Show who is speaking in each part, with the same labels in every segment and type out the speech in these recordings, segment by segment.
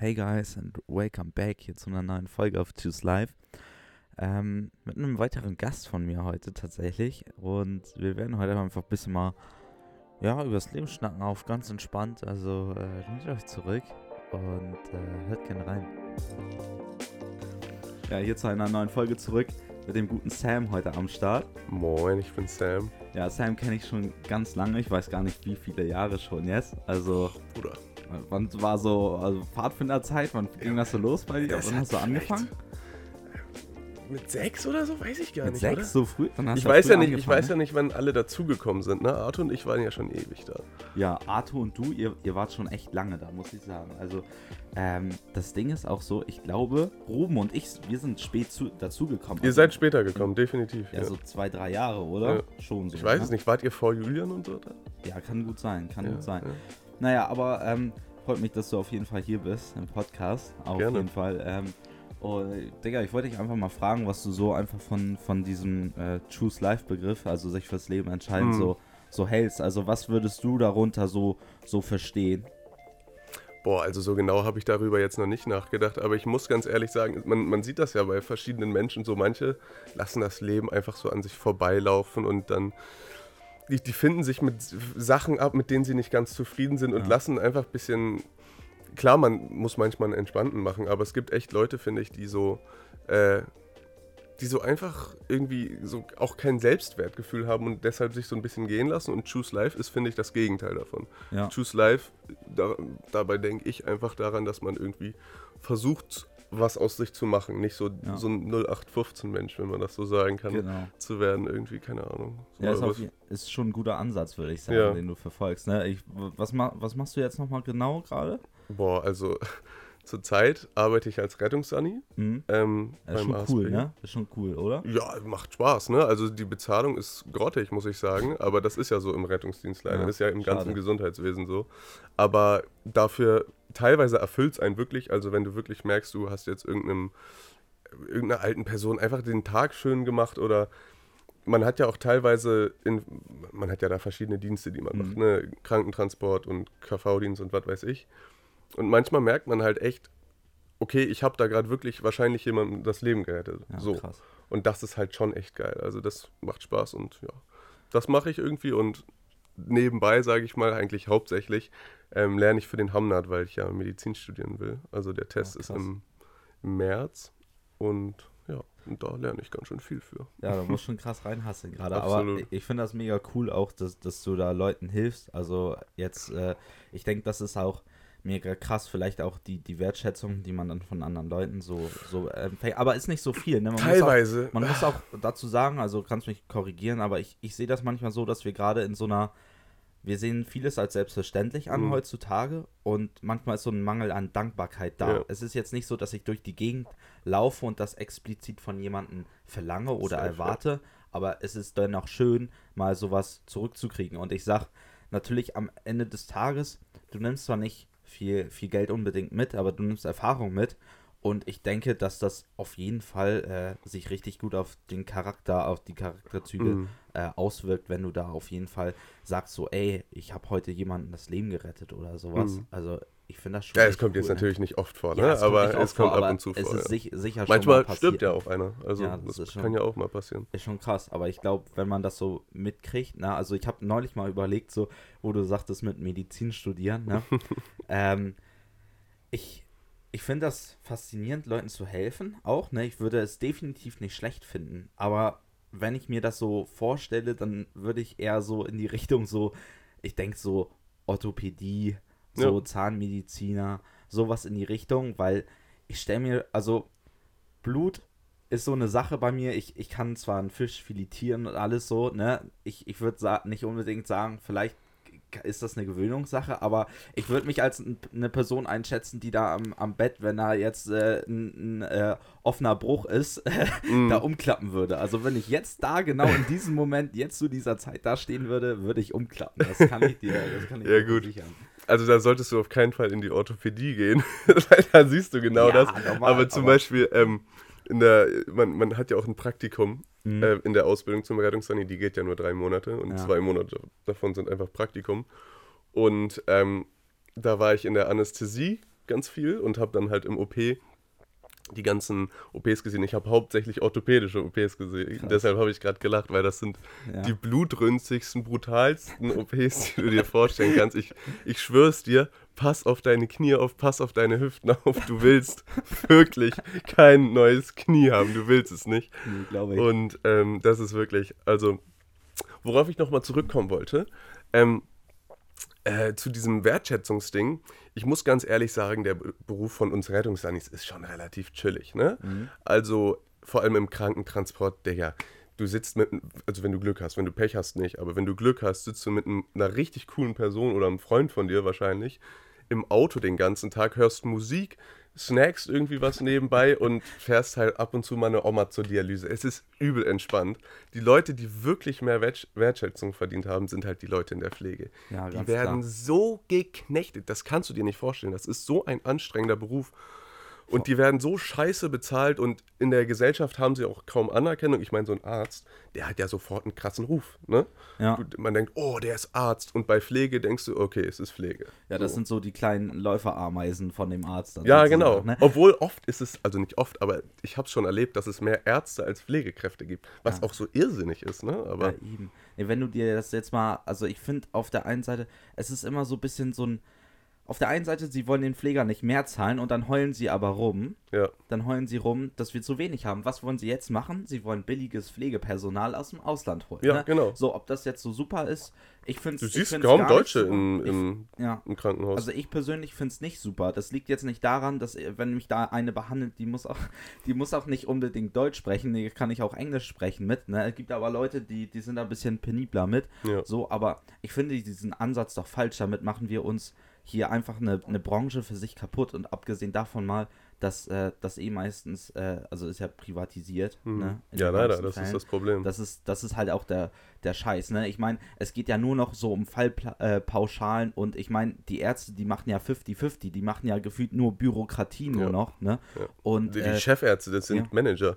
Speaker 1: Hey guys and welcome back hier zu einer neuen Folge auf Choose Live. Ähm, mit einem weiteren Gast von mir heute tatsächlich. Und wir werden heute einfach ein bisschen mal ja, über das Leben schnacken auf ganz entspannt. Also äh, nehmt euch zurück und äh, hört gerne rein. Ja, hier zu einer neuen Folge zurück mit dem guten Sam heute am Start.
Speaker 2: Moin, ich bin Sam.
Speaker 1: Ja, Sam kenne ich schon ganz lange. Ich weiß gar nicht, wie viele Jahre schon jetzt. Also,
Speaker 2: Bruder.
Speaker 1: Wann war so also Pfadfinderzeit? Wann ging das so los bei dir? Wann hast du angefangen?
Speaker 2: Mit sechs oder so? Weiß ich gar
Speaker 1: Mit
Speaker 2: nicht,
Speaker 1: sechs
Speaker 2: oder?
Speaker 1: so früh?
Speaker 2: Ich weiß
Speaker 1: früh
Speaker 2: ja nicht, ich weiß ja nicht, wann alle dazugekommen sind. Ne? Arthur und ich waren ja schon ewig da.
Speaker 1: Ja, Arthur und du, ihr, ihr wart schon echt lange da, muss ich sagen. Also, ähm, das Ding ist auch so, ich glaube, Ruben und ich, wir sind spät zu, dazugekommen.
Speaker 2: Ihr
Speaker 1: Also,
Speaker 2: seid später gekommen, definitiv.
Speaker 1: Ja,
Speaker 2: Ja.
Speaker 1: so zwei, drei Jahre, oder?
Speaker 2: Ja.
Speaker 1: Schon so.
Speaker 2: ich weiß
Speaker 1: ne?
Speaker 2: es nicht, wart ihr vor Julian und so da?
Speaker 1: Ja, kann gut sein, kann
Speaker 2: Ja,
Speaker 1: gut sein.
Speaker 2: Ja.
Speaker 1: Naja, aber ähm, freut mich, dass du auf jeden Fall hier bist im Podcast. Auf
Speaker 2: Gerne.
Speaker 1: jeden Fall. Ähm, und, Digga, ich wollte dich einfach mal fragen, was du so einfach von, von diesem äh, Choose Life Begriff, also sich fürs Leben entscheiden,
Speaker 2: Mhm.
Speaker 1: so, so hältst. Also was würdest du darunter so, so verstehen?
Speaker 2: Boah, also so genau habe ich darüber jetzt noch nicht nachgedacht, aber ich muss ganz ehrlich sagen, man, man sieht das ja bei verschiedenen Menschen, so manche lassen das Leben einfach so an sich vorbeilaufen und dann, die, die finden sich mit Sachen ab, mit denen sie nicht ganz zufrieden sind und
Speaker 1: Ja.
Speaker 2: lassen einfach ein bisschen, klar, man muss manchmal einen entspannten machen, aber es gibt echt Leute, finde ich, die so, äh, die so einfach irgendwie so auch kein Selbstwertgefühl haben und deshalb sich so ein bisschen gehen lassen und Choose Life ist, finde ich, das Gegenteil davon.
Speaker 1: Ja.
Speaker 2: Choose Life, da, dabei denke ich einfach daran, dass man irgendwie versucht, was aus sich zu machen. Nicht so,
Speaker 1: Ja.
Speaker 2: so ein 0815-Mensch, wenn man das so sagen kann,
Speaker 1: Genau.
Speaker 2: zu werden. Irgendwie, keine Ahnung. So
Speaker 1: Ja, ist, auf, ist schon ein guter Ansatz, würde ich sagen,
Speaker 2: Ja.
Speaker 1: den du verfolgst. Ne? Ich, was, ma, was machst du jetzt nochmal genau gerade?
Speaker 2: Boah, also zurzeit arbeite ich als Rettungssani
Speaker 1: Mhm.
Speaker 2: ähm,
Speaker 1: Das ist schon
Speaker 2: ASB.
Speaker 1: cool, ne? Ist schon cool, oder?
Speaker 2: Ja, macht Spaß, ne? Also die Bezahlung ist grottig, muss ich sagen, aber das ist ja so im Rettungsdienst leider.
Speaker 1: Ja,
Speaker 2: das ist ja im ganzen
Speaker 1: schade.
Speaker 2: Gesundheitswesen so. Aber dafür teilweise erfüllt es einen wirklich, also wenn du wirklich merkst, du hast jetzt irgendeinem, irgendeiner alten Person einfach den Tag schön gemacht oder man hat ja auch teilweise, in, man hat ja da verschiedene Dienste, die man
Speaker 1: Mhm.
Speaker 2: macht, ne? Krankentransport und KV-Dienst und was weiß ich. Und manchmal merkt man halt echt, okay, ich habe da gerade wirklich wahrscheinlich jemandem das Leben gerettet.
Speaker 1: Ja,
Speaker 2: so.
Speaker 1: krass.
Speaker 2: Und das ist halt schon echt geil. Also das macht Spaß und ja, das mache ich irgendwie und nebenbei, sage ich mal, eigentlich hauptsächlich ähm, lerne ich für den Hamnat, weil ich ja Medizin studieren will. Also der Test
Speaker 1: Ja,
Speaker 2: ist
Speaker 1: krass.
Speaker 2: im, im März und ja, und da lerne ich ganz schön viel für.
Speaker 1: Ja, da muss schon krass reinhasseln gerade. Aber ich finde das mega cool auch, dass, dass du da Leuten hilfst. Also jetzt, äh, ich denke, das ist auch mega krass, vielleicht auch die, die Wertschätzung, die man dann von anderen Leuten so, so empfängt. Aber ist nicht so viel, ne? Man
Speaker 2: Teilweise.
Speaker 1: Muss auch, man muss auch dazu sagen, also kannst mich korrigieren, aber ich, ich sehe das manchmal so, dass wir gerade in so einer wir sehen vieles als selbstverständlich an
Speaker 2: Mhm.
Speaker 1: heutzutage und manchmal ist so ein Mangel an Dankbarkeit da.
Speaker 2: Ja.
Speaker 1: Es ist jetzt nicht so, dass ich durch die Gegend laufe und das explizit von jemandem verlange oder
Speaker 2: ja.
Speaker 1: erwarte, aber es ist dennoch schön, mal sowas zurückzukriegen. Und ich sag natürlich am Ende des Tages, du nimmst zwar nicht viel, viel Geld unbedingt mit, aber du nimmst Erfahrung mit. Und ich denke, dass das auf jeden Fall äh, sich richtig gut auf den Charakter, auf die Charakterzüge
Speaker 2: Mhm.
Speaker 1: äh, auswirkt, wenn du da auf jeden Fall sagst, so, ey, ich habe heute jemanden das Leben gerettet oder sowas.
Speaker 2: Mhm.
Speaker 1: Also ich finde das schon.
Speaker 2: Ja, es kommt jetzt
Speaker 1: cool, ne?
Speaker 2: natürlich nicht oft vor, ne?
Speaker 1: Ja, es
Speaker 2: aber es kommt
Speaker 1: vor,
Speaker 2: ab und zu
Speaker 1: es
Speaker 2: vor.
Speaker 1: ist
Speaker 2: ja.
Speaker 1: sich, sicher schon
Speaker 2: Manchmal
Speaker 1: mal
Speaker 2: stirbt ja auch einer. Also
Speaker 1: Ja, das
Speaker 2: das,
Speaker 1: schon-
Speaker 2: kann ja auch mal passieren.
Speaker 1: Ist schon krass, aber ich glaube, wenn man das so mitkriegt, na, also ich habe neulich mal überlegt, so, wo du sagtest, mit Medizin studieren, ne? ähm, ich ich finde das faszinierend, Leuten zu helfen, auch, ne? Ich würde es definitiv nicht schlecht finden, aber wenn ich mir das so vorstelle, dann würde ich eher so in die Richtung so, ich denke so Orthopädie, so
Speaker 2: Ja.
Speaker 1: Zahnmediziner, sowas in die Richtung, weil ich stelle mir, also Blut ist so eine Sache bei mir. Ich, ich kann zwar einen Fisch filetieren und alles so, ne? Ich, ich würde nicht unbedingt sagen, vielleicht ist das eine Gewöhnungssache, aber ich würde mich als eine Person einschätzen, die da am, am Bett, wenn da jetzt äh, ein, ein äh, offener Bruch ist,
Speaker 2: Mhm.
Speaker 1: da umklappen würde. Also wenn ich jetzt da genau in diesem Moment, jetzt zu dieser Zeit da stehen würde, würde ich umklappen. Das kann ich dir, das kann ich
Speaker 2: Ja,
Speaker 1: dir
Speaker 2: gut.
Speaker 1: versichern.
Speaker 2: Also da solltest du auf keinen Fall in die Orthopädie gehen, weil da siehst du genau
Speaker 1: Ja,
Speaker 2: das.
Speaker 1: normal,
Speaker 2: aber zum
Speaker 1: aber-
Speaker 2: Beispiel, ähm, in der, man, man hat ja auch ein Praktikum
Speaker 1: Mhm.
Speaker 2: äh, in der Ausbildung zum Rettungssani, die geht ja nur drei Monate und
Speaker 1: Ja.
Speaker 2: zwei Monate davon sind einfach Praktikum. Und ähm, da war ich in der Anästhesie, ganz viel und habe dann halt im OP die ganzen OPs gesehen. Ich habe hauptsächlich orthopädische OPs gesehen.
Speaker 1: Krass.
Speaker 2: Deshalb habe ich gerade gelacht, weil das sind
Speaker 1: Ja.
Speaker 2: die blutrünstigsten, brutalsten OPs, die du dir vorstellen kannst. Ich, ich schwör's dir, pass auf deine Knie auf, pass auf deine Hüften auf. Du willst wirklich kein neues Knie haben. Du willst es nicht.
Speaker 1: Nee, glaube ich.
Speaker 2: Und ähm, das ist wirklich, also, worauf ich nochmal zurückkommen wollte, ähm, äh, zu diesem Wertschätzungsding. Ich muss ganz ehrlich sagen, der Be- Beruf von uns Rettungssannis ist schon relativ chillig, ne? Also, vor allem im Krankentransport, Digga. Du sitzt mit, also wenn du Glück hast, wenn du Pech hast nicht, aber wenn du Glück hast, sitzt du mit einer richtig coolen Person oder einem Freund von dir wahrscheinlich im Auto den ganzen Tag, hörst Musik, snackst irgendwie was nebenbei und fährst halt ab und zu mal eine Oma zur Dialyse. Es ist übel entspannt. Die Leute, die wirklich mehr Wert- Wertschätzung verdient haben, sind halt die Leute in der Pflege.
Speaker 1: Ja,
Speaker 2: die werden
Speaker 1: klar.
Speaker 2: so geknechtet, das kannst du dir nicht vorstellen. Das ist so ein anstrengender Beruf. Und die werden so scheiße bezahlt und in der Gesellschaft haben sie auch kaum Anerkennung. Ich meine, so ein Arzt, der hat ja sofort einen krassen Ruf. Ne?
Speaker 1: Ja.
Speaker 2: Du, man denkt, oh, der ist Arzt. Und bei Pflege denkst du, okay, es ist Pflege.
Speaker 1: Ja, das
Speaker 2: so.
Speaker 1: sind so die kleinen Läuferameisen von dem Arzt. dann
Speaker 2: Ja, genau.
Speaker 1: ne?
Speaker 2: Obwohl oft ist es, also nicht oft, aber ich habe es schon erlebt, dass es mehr Ärzte als Pflegekräfte gibt. Was
Speaker 1: Ja.
Speaker 2: auch so irrsinnig ist, ne? Aber
Speaker 1: Ja, eben. Wenn du dir das jetzt mal, also ich finde auf der einen Seite, es ist immer so ein bisschen so ein, auf der einen Seite, sie wollen den Pfleger nicht mehr zahlen und dann heulen sie aber rum,
Speaker 2: ja,
Speaker 1: dann heulen sie rum, dass wir zu wenig haben. Was wollen sie jetzt machen? Sie wollen billiges Pflegepersonal aus dem Ausland holen.
Speaker 2: Ja,
Speaker 1: ne?
Speaker 2: genau.
Speaker 1: So, ob das jetzt so super ist, ich finde
Speaker 2: du
Speaker 1: ich
Speaker 2: siehst kaum Deutsche
Speaker 1: super.
Speaker 2: im,
Speaker 1: Ich-
Speaker 2: im,
Speaker 1: ja.
Speaker 2: im Krankenhaus.
Speaker 1: Also ich persönlich finde es nicht super. Das liegt jetzt nicht daran, dass äh, wenn mich da eine behandelt, die muss auch, die muss auch nicht unbedingt Deutsch sprechen, die kann ich auch Englisch sprechen mit. Ne? Es gibt aber Leute, die, die sind da ein bisschen penibler mit.
Speaker 2: Ja.
Speaker 1: So, aber ich finde diesen Ansatz doch falsch. Damit machen wir uns hier einfach eine, eine Branche für sich kaputt. Und abgesehen davon mal, dass äh, das eh meistens, äh, also ist ja privatisiert. Ne? In
Speaker 2: Hm. ja, leider, das
Speaker 1: Fällen.
Speaker 2: ist das Problem.
Speaker 1: Das ist, das ist halt auch der, der Scheiß, ne? Ich meine, es geht ja nur noch so um Fallpauschalen und ich meine, die Ärzte, die machen ja 50-50, die machen ja gefühlt nur Bürokratie nur
Speaker 2: Ja.
Speaker 1: noch, ne?
Speaker 2: Ja.
Speaker 1: Und
Speaker 2: die, die
Speaker 1: äh,
Speaker 2: Chefärzte, das sind
Speaker 1: ja.
Speaker 2: Manager.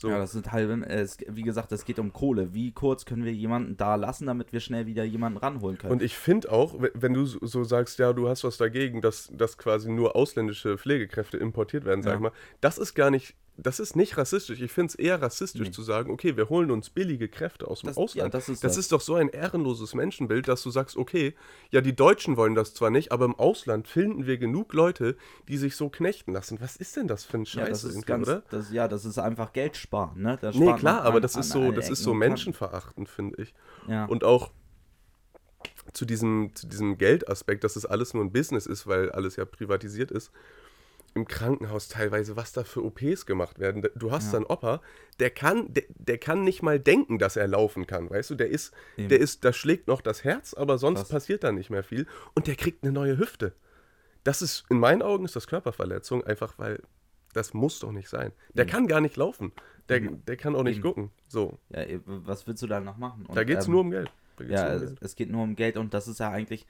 Speaker 2: So.
Speaker 1: ja, das sind halt, äh, es, wie gesagt, es geht um Kohle. Wie kurz können wir jemanden da lassen, damit wir schnell wieder jemanden ranholen können?
Speaker 2: Und ich finde auch, we- wenn du so so sagst, ja, du hast was dagegen, dass, dass quasi nur ausländische Pflegekräfte importiert werden, sag
Speaker 1: Ja.
Speaker 2: ich mal, das ist gar nicht, das ist nicht rassistisch. Ich finde es eher rassistisch
Speaker 1: Nee.
Speaker 2: zu sagen, okay, wir holen uns billige Kräfte aus dem
Speaker 1: Das-
Speaker 2: Ausland.
Speaker 1: ja, das ist
Speaker 2: das
Speaker 1: das.
Speaker 2: ist doch so ein ehrenloses Menschenbild, dass du sagst, okay, ja, die Deutschen wollen das zwar nicht, aber im Ausland finden wir genug Leute, die sich so knechten lassen. Was ist denn das für ein Scheiß,
Speaker 1: ja, das ist ganz,
Speaker 2: oder?
Speaker 1: das, ja, das ist einfach Geld sparen, ne? Da
Speaker 2: Nee, klar, aber
Speaker 1: an-
Speaker 2: das ist so, das ist so menschenverachtend, finde ich.
Speaker 1: Ja.
Speaker 2: Und auch zu diesem, zu diesem Geldaspekt, dass es alles nur ein Business ist, weil alles ja privatisiert ist. Im Krankenhaus teilweise, was da für OPs gemacht werden. Du hast
Speaker 1: Ja.
Speaker 2: da einen Opa, der kann, der, der kann nicht mal denken, dass er laufen kann, weißt du? Der ist,
Speaker 1: Eben.
Speaker 2: der ist, da schlägt noch das Herz, aber sonst
Speaker 1: Krass.
Speaker 2: passiert da nicht mehr viel. Und der kriegt eine neue Hüfte. Das ist, in meinen Augen ist das Körperverletzung, einfach weil das muss doch nicht sein. Der
Speaker 1: Mhm.
Speaker 2: kann gar nicht laufen. Der, der kann auch nicht
Speaker 1: Eben.
Speaker 2: gucken. So,
Speaker 1: ja, eh, was willst du da noch machen? Und,
Speaker 2: da geht es
Speaker 1: ähm,
Speaker 2: nur um Geld.
Speaker 1: Ja,
Speaker 2: um Geld.
Speaker 1: es geht nur um Geld und das ist ja eigentlich,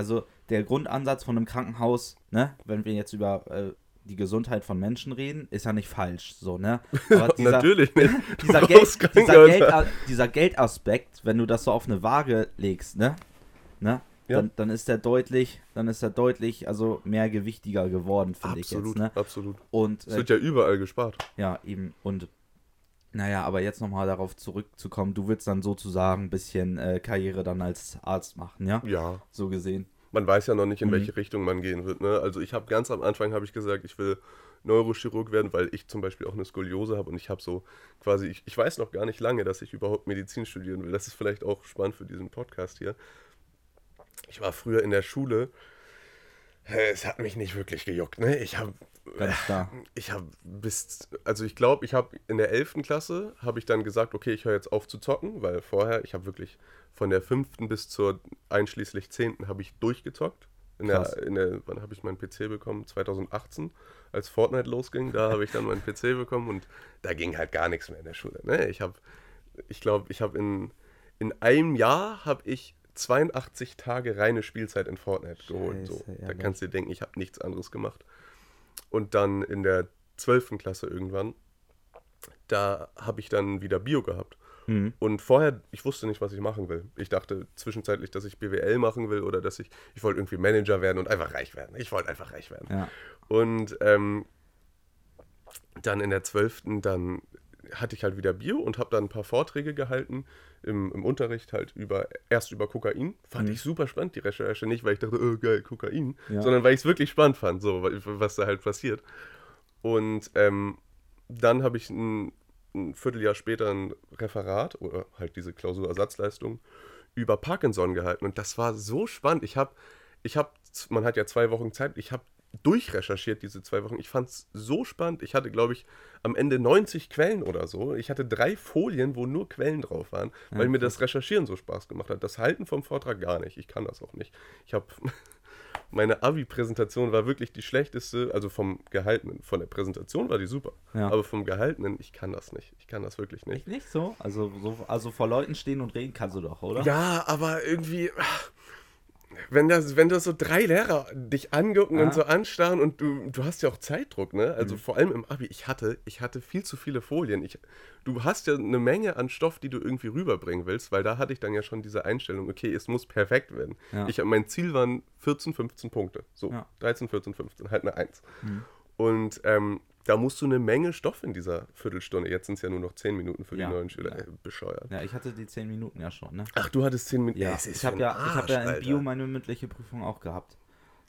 Speaker 1: also der Grundansatz von einem Krankenhaus, ne, wenn wir jetzt über äh, die Gesundheit von Menschen reden, ist ja nicht falsch, so, ne? Aber dieser,
Speaker 2: Natürlich nicht.
Speaker 1: dieser, Geld, dieser,
Speaker 2: Geld.
Speaker 1: Geld, dieser Geldaspekt, wenn du das so auf eine Waage legst, ne, ne,
Speaker 2: Ja.
Speaker 1: dann, dann ist der deutlich, dann ist er deutlich, also mehr gewichtiger geworden, finde ich jetzt,
Speaker 2: Absolut,
Speaker 1: ne?
Speaker 2: absolut.
Speaker 1: Und
Speaker 2: Es
Speaker 1: äh,
Speaker 2: wird ja überall gespart.
Speaker 1: ja, eben. Und naja, aber jetzt nochmal darauf zurückzukommen, du willst dann sozusagen ein bisschen äh, Karriere dann als Arzt machen, ja?
Speaker 2: Ja,
Speaker 1: So gesehen.
Speaker 2: man weiß ja noch nicht, in
Speaker 1: Mhm.
Speaker 2: welche Richtung man gehen wird. Ne? Also ich habe ganz am Anfang habe ich gesagt, ich will Neurochirurg werden, weil ich zum Beispiel auch eine Skoliose habe und ich habe so quasi, ich, ich weiß noch gar nicht lange, dass ich überhaupt Medizin studieren will. Das ist vielleicht auch spannend für diesen Podcast hier. Ich war früher in der Schule, es hat mich nicht wirklich gejuckt. Ne? Ich habe
Speaker 1: Ganz klar.
Speaker 2: ich habe bis, also ich glaube, ich habe in der 11. Klasse, habe ich dann gesagt, okay, ich höre jetzt auf zu zocken, weil vorher, ich habe wirklich von der 5. bis zur einschließlich 10. habe ich durchgezockt. In
Speaker 1: Krass.
Speaker 2: der, in der, wann habe ich meinen PC bekommen? 2018, als Fortnite losging, da habe ich dann meinen PC bekommen und da ging halt gar nichts mehr in der Schule. Ne? Ich habe, ich glaube, ich habe in, in einem Jahr habe ich 82 Tage reine Spielzeit in Fortnite geholt. So.
Speaker 1: Scheiße,
Speaker 2: Da kannst du dir denken, ich habe nichts anderes gemacht. Und dann in der 12. Klasse irgendwann, da habe ich dann wieder Bio gehabt. Mhm. Und vorher, ich wusste nicht, was ich machen will. Ich dachte zwischenzeitlich, dass ich BWL machen will oder dass ich, ich wollte irgendwie Manager werden und einfach reich werden. Ich wollte einfach reich werden.
Speaker 1: Ja.
Speaker 2: Und ähm, dann in der 12. dann hatte ich halt wieder Bio und habe dann ein paar Vorträge gehalten im, im Unterricht halt über, erst über Kokain. Fand mhm. ich super spannend, die Recherche. Nicht, weil ich dachte, oh geil, Kokain, ja. sondern weil ich es wirklich spannend fand, so, was da halt passiert. Und ähm, dann habe ich ein, ein, Vierteljahr später ein Referat oder halt diese Klausurersatzleistung über Parkinson gehalten. Und das war so spannend. Ich habe, ich habe, man hat ja zwei Wochen Zeit, ich habe durchrecherchiert diese zwei Wochen. Ich fand es so spannend. Ich hatte, glaube ich, am Ende 90 Quellen oder so. Ich hatte drei Folien, wo nur Quellen drauf waren, weil ja, mir das Recherchieren so Spaß gemacht hat. Das Halten vom Vortrag gar nicht. Ich kann das auch nicht. Ich habe meine Abi-Präsentation war wirklich die schlechteste, also vom Gehaltenen. Von der Präsentation war die super. Ja. Aber vom Gehaltenen, ich kann das nicht. Ich kann das wirklich nicht.
Speaker 1: Nicht so? Also, so, also vor Leuten stehen und reden kannst du doch, oder?
Speaker 2: Ja, aber irgendwie wenn das, wenn das so drei Lehrer dich angucken ah. und so anstarren und du, du hast ja auch Zeitdruck, ne? Also mhm. vor allem im Abi, ich hatte, ich hatte viel zu viele Folien. Ich, du hast ja eine Menge an Stoff, die du irgendwie rüberbringen willst, weil da hatte ich dann ja schon diese Einstellung, okay, es muss perfekt werden. Ja. Ich, mein Ziel waren 14, 15 Punkte. So, ja. 13, 14, 15, halt eine 1. Mhm. Und ähm, da musst du eine Menge Stoff in dieser Viertelstunde. Jetzt sind es ja nur noch zehn Minuten für ja, die neuen Schüler. Ja. Ey, bescheuert.
Speaker 1: Ja, ich hatte die zehn Minuten ja schon, ne?
Speaker 2: Ach, du hattest zehn Minuten.
Speaker 1: Ja, ich habe ja, hab ja in Bio meine mündliche Prüfung auch gehabt.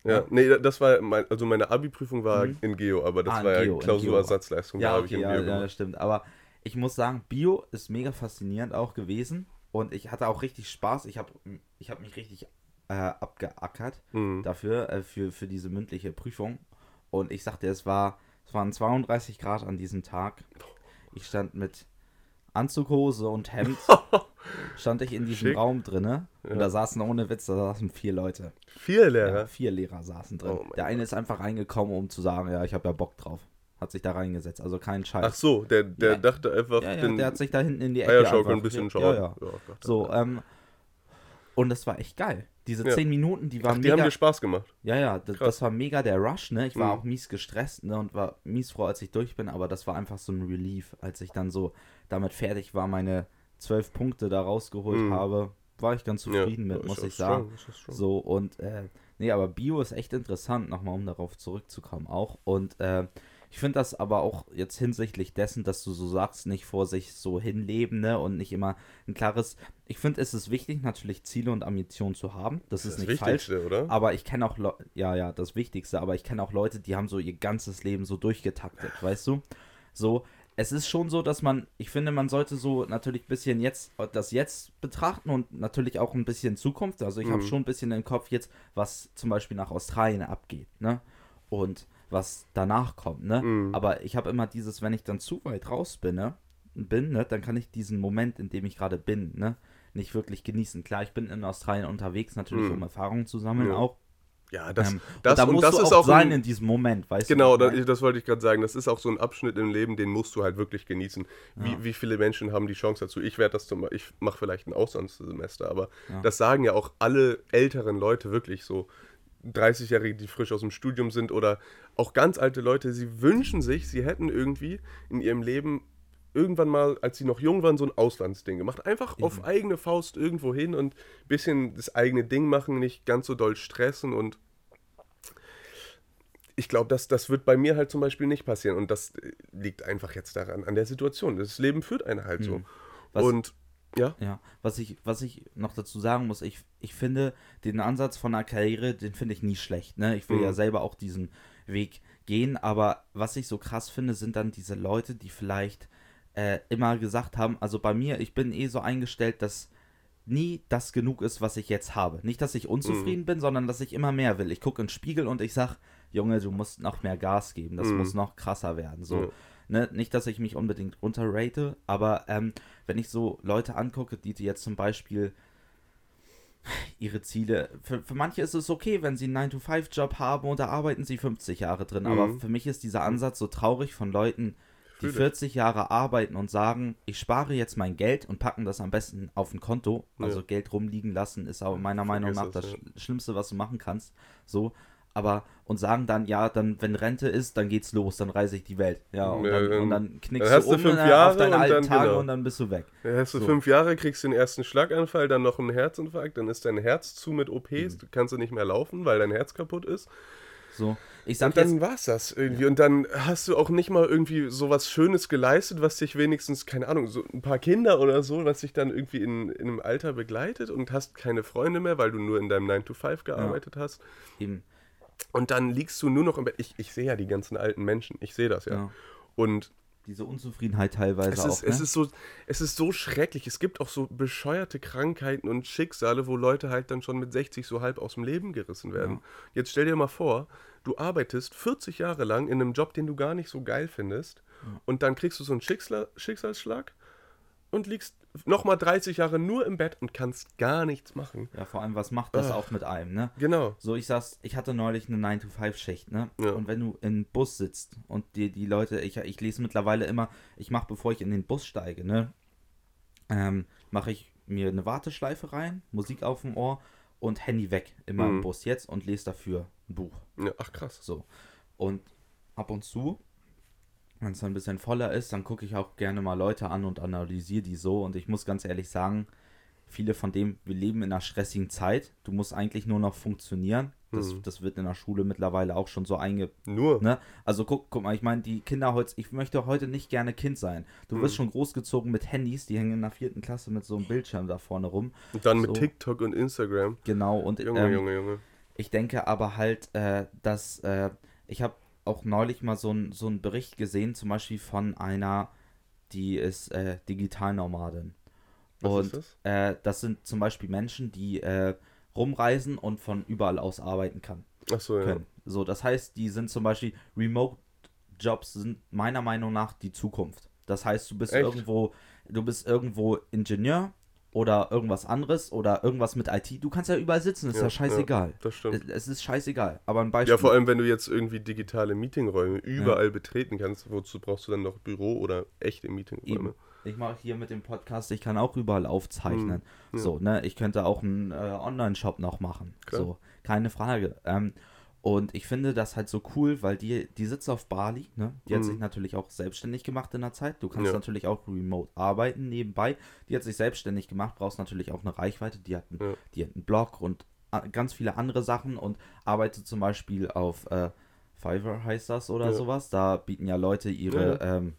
Speaker 2: Ja, ja. nee, das war, mein, also meine Abi-Prüfung war mhm. in Geo, aber das ah, war ja Klausurersatzleistung.
Speaker 1: Ja, okay, ja, ja, das stimmt. Aber ich muss sagen, Bio ist mega faszinierend auch gewesen und ich hatte auch richtig Spaß. Ich habe ich hab mich richtig äh, abgeackert mhm. dafür, äh, für, für diese mündliche Prüfung. Und ich sagte, es war es waren 32 Grad an diesem Tag. Ich stand mit Anzughose und Hemd, stand ich in diesem Schick. Raum drinne. Ja. Und da saßen ohne Witz, da saßen vier Leute.
Speaker 2: Vier Lehrer?
Speaker 1: Ja, vier Lehrer saßen drin. Oh der eine Gott. ist einfach reingekommen, um zu sagen, ja, ich habe ja Bock drauf. Hat sich da reingesetzt, also kein Scheiß.
Speaker 2: Ach so, der, der ja. dachte einfach,
Speaker 1: ja, den der hat sich da hinten in die Ecke
Speaker 2: einfach, ein bisschen schauen. Ja, ja.
Speaker 1: so, ähm, und das war echt geil. Diese ja. zehn Minuten, die waren
Speaker 2: Ach, die mega. Die haben dir Spaß gemacht.
Speaker 1: Ja, ja, das, das, war mega der Rush, ne? Ich war mhm. auch mies gestresst, ne? Und war mies froh, als ich durch bin, aber das war einfach so ein Relief, als ich dann so damit fertig war, meine zwölf Punkte da rausgeholt mhm. habe. War ich ganz zufrieden ja, mit, muss ich sagen. So, und äh, nee, aber Bio ist echt interessant, nochmal um darauf zurückzukommen auch. Und äh, ich finde das aber auch jetzt hinsichtlich dessen, dass du so sagst, nicht vor sich so hinleben ne, und nicht immer ein klares. Ich finde, es ist wichtig, natürlich Ziele und Ambitionen zu haben. Das, das ist nicht falsch. Oder? Aber ich kenne auch, Le ja, ja, das Wichtigste. Aber ich kenne auch Leute, die haben so ihr ganzes Leben so durchgetaktet, weißt du? So, es ist schon so, dass man, ich finde, man sollte so natürlich ein bisschen jetzt das Jetzt betrachten und natürlich auch ein bisschen Zukunft. Also ich mhm. habe schon ein bisschen im Kopf jetzt, was zum Beispiel nach Australien abgeht, ne? Und was danach kommt, ne? Mhm. Aber ich habe immer dieses, wenn ich dann zu weit raus bin, ne? bin, ne, dann kann ich diesen Moment, in dem ich gerade bin, ne, nicht wirklich genießen. Klar, ich bin in Australien unterwegs, natürlich, mhm. um Erfahrungen zu sammeln ja. auch.
Speaker 2: Ja, das, ähm, das,
Speaker 1: da
Speaker 2: und das
Speaker 1: ist auch sein ein, in diesem Moment, weißt
Speaker 2: genau,
Speaker 1: du?
Speaker 2: Genau, das wollte ich gerade sagen. Das ist auch so ein Abschnitt im Leben, den musst du halt wirklich genießen. Wie, ja. wie viele Menschen haben die Chance dazu? Ich werde das zum ich mache vielleicht ein Auslandssemester, aber ja. das sagen ja auch alle älteren Leute wirklich so. 30-Jährige, die frisch aus dem Studium sind oder auch ganz alte Leute, sie wünschen sich, sie hätten irgendwie in ihrem Leben irgendwann mal, als sie noch jung waren, so ein Auslandsding gemacht. Einfach mhm. auf eigene Faust irgendwo hin und ein bisschen das eigene Ding machen, nicht ganz so doll stressen und ich glaube, das, das wird bei mir halt zum Beispiel nicht passieren und das liegt einfach jetzt daran, an der Situation. Das Leben führt einen halt mhm. so. Was, und ja.
Speaker 1: Ja, was ich, was ich noch dazu sagen muss, ich, ich finde den Ansatz von einer Karriere, den finde ich nie schlecht. Ne? Ich will mhm. ja selber auch diesen Weg gehen, aber was ich so krass finde, sind dann diese Leute, die vielleicht äh, immer gesagt haben, also bei mir, ich bin eh so eingestellt, dass nie das genug ist, was ich jetzt habe. Nicht, dass ich unzufrieden mhm. bin, sondern dass ich immer mehr will. Ich gucke in den Spiegel und ich sage, Junge, du musst noch mehr Gas geben, das mhm. muss noch krasser werden. So. Ne, nicht, dass ich mich unbedingt unterrate, aber ähm, wenn ich so Leute angucke, die, die jetzt zum Beispiel ihre Ziele. Für, für manche ist es okay, wenn sie einen 9-to-5-Job haben und da arbeiten sie 50 Jahre drin. Mhm. Aber für mich ist dieser Ansatz so traurig von Leuten, die 40 Jahre arbeiten und sagen, ich spare jetzt mein Geld und packen das am besten auf ein Konto. Also ja. Geld rumliegen lassen ist aber meiner Meinung nach das, das ja. Schlimmste, was du machen kannst. So, aber und sagen dann, ja, dann, wenn Rente ist, dann geht's los, dann reise ich die Welt. Ja, und,
Speaker 2: Ja,
Speaker 1: dann,
Speaker 2: dann-
Speaker 1: und dann knickst
Speaker 2: dann hast du
Speaker 1: um
Speaker 2: fünf
Speaker 1: äh,
Speaker 2: Jahre
Speaker 1: auf deine
Speaker 2: und
Speaker 1: alten
Speaker 2: dann-
Speaker 1: Tage
Speaker 2: genau.
Speaker 1: und dann bist du weg.
Speaker 2: Dann hast du
Speaker 1: So.
Speaker 2: fünf Jahre, kriegst den ersten Schlaganfall, dann noch einen Herzinfarkt, dann ist dein Herz zu mit OPs,
Speaker 1: Mhm.
Speaker 2: du kannst du nicht mehr laufen, weil dein Herz kaputt ist.
Speaker 1: So, ich sag
Speaker 2: Und dann
Speaker 1: jetzt,
Speaker 2: war's das irgendwie. Und dann hast du auch nicht mal irgendwie so was Schönes geleistet, was dich wenigstens, keine Ahnung, so ein paar Kinder oder so, was dich dann irgendwie in, in einem Alter begleitet und hast keine Freunde mehr, weil du nur in deinem 9-to-5 gearbeitet hast.
Speaker 1: eben,
Speaker 2: Und dann liegst du nur noch im Bett. Ich, ich sehe ja die ganzen alten Menschen, ich sehe das ja.
Speaker 1: ja.
Speaker 2: Und
Speaker 1: diese Unzufriedenheit teilweise
Speaker 2: es
Speaker 1: auch.
Speaker 2: ist,
Speaker 1: ne?
Speaker 2: es, ist so, es ist so schrecklich. Es gibt auch so bescheuerte Krankheiten und Schicksale, wo Leute halt dann schon mit 60 so halb aus dem Leben gerissen werden. Jetzt stell dir mal vor, du arbeitest 40 Jahre lang in einem Job, den du gar nicht so geil findest, und dann kriegst du so einen Schicksal, Schicksalsschlag und liegst nochmal 30 Jahre nur im Bett und kannst gar nichts machen.
Speaker 1: ja, vor allem, was macht das
Speaker 2: Ah.
Speaker 1: auch mit einem, ne?
Speaker 2: Genau.
Speaker 1: So, ich sag's, ich hatte neulich eine 9-to-5-Schicht, ne?
Speaker 2: Ja.
Speaker 1: Und wenn du im Bus sitzt und dir die Leute, ich, ich lese mittlerweile immer, ich mache, bevor ich in den Bus steige, ne? Ähm, mache ich mir eine Warteschleife rein, Musik auf dem Ohr und Handy weg, immer im
Speaker 2: Mhm.
Speaker 1: Bus jetzt und lese dafür ein Buch.
Speaker 2: Ja, ach krass.
Speaker 1: So. Und ab und zu, wenn es dann ein bisschen voller ist, dann gucke ich auch gerne mal Leute an und analysiere die so. Und ich muss ganz ehrlich sagen, viele von dem, wir leben in einer stressigen Zeit. Du musst eigentlich nur noch funktionieren. Das,
Speaker 2: Mhm.
Speaker 1: das wird in der Schule mittlerweile auch schon so einge...
Speaker 2: Nur.
Speaker 1: Ne? Also guck, guck mal, ich meine, die Kinder heute, ich möchte heute nicht gerne Kind sein. Du wirst
Speaker 2: Mhm.
Speaker 1: schon großgezogen mit Handys, die hängen in der vierten Klasse mit so einem Bildschirm da vorne rum.
Speaker 2: Und dann mit
Speaker 1: So.
Speaker 2: TikTok und Instagram.
Speaker 1: Genau, und
Speaker 2: Junge,
Speaker 1: ähm,
Speaker 2: Junge, Junge.
Speaker 1: ich denke aber halt, äh, dass äh, ich habe auch neulich mal so, ein, so einen Bericht gesehen, zum Beispiel von einer, die ist äh, Digitalnomadin.
Speaker 2: Was
Speaker 1: und
Speaker 2: das?
Speaker 1: Äh, das sind zum Beispiel Menschen, die äh, rumreisen und von überall aus arbeiten kann,
Speaker 2: Ach so, ja.
Speaker 1: können. So, das heißt, die sind zum Beispiel Remote-Jobs sind meiner Meinung nach die Zukunft. Das heißt, du bist
Speaker 2: Echt?
Speaker 1: irgendwo, du bist irgendwo Ingenieur oder irgendwas anderes oder irgendwas mit IT. Du kannst ja überall sitzen, ist ja,
Speaker 2: Ja,
Speaker 1: scheißegal.
Speaker 2: Das stimmt.
Speaker 1: Es, ist scheißegal. Aber ein Beispiel.
Speaker 2: Ja, vor allem, wenn du jetzt irgendwie digitale Meetingräume überall betreten kannst, wozu brauchst du dann noch Büro oder echte Meetingräume?
Speaker 1: Eben. Ich mache hier mit dem Podcast, ich kann auch überall aufzeichnen.
Speaker 2: Hm, ja.
Speaker 1: So, ne? Ich könnte auch einen äh, Online-Shop noch machen.
Speaker 2: Klar.
Speaker 1: So, keine Frage. Ähm, und ich finde das halt so cool, weil die, die sitzt auf Bali, ne? Die hat
Speaker 2: Mhm.
Speaker 1: sich natürlich auch selbstständig gemacht in der Zeit. Du kannst
Speaker 2: Ja.
Speaker 1: natürlich auch remote arbeiten nebenbei. Die hat sich selbstständig gemacht, brauchst natürlich auch eine Reichweite. Die hat, einen,
Speaker 2: Ja.
Speaker 1: die hat einen Blog und a- ganz viele andere Sachen und arbeitet zum Beispiel auf äh, Fiverr heißt das oder
Speaker 2: Ja.
Speaker 1: sowas. Da bieten ja Leute ihre ähm,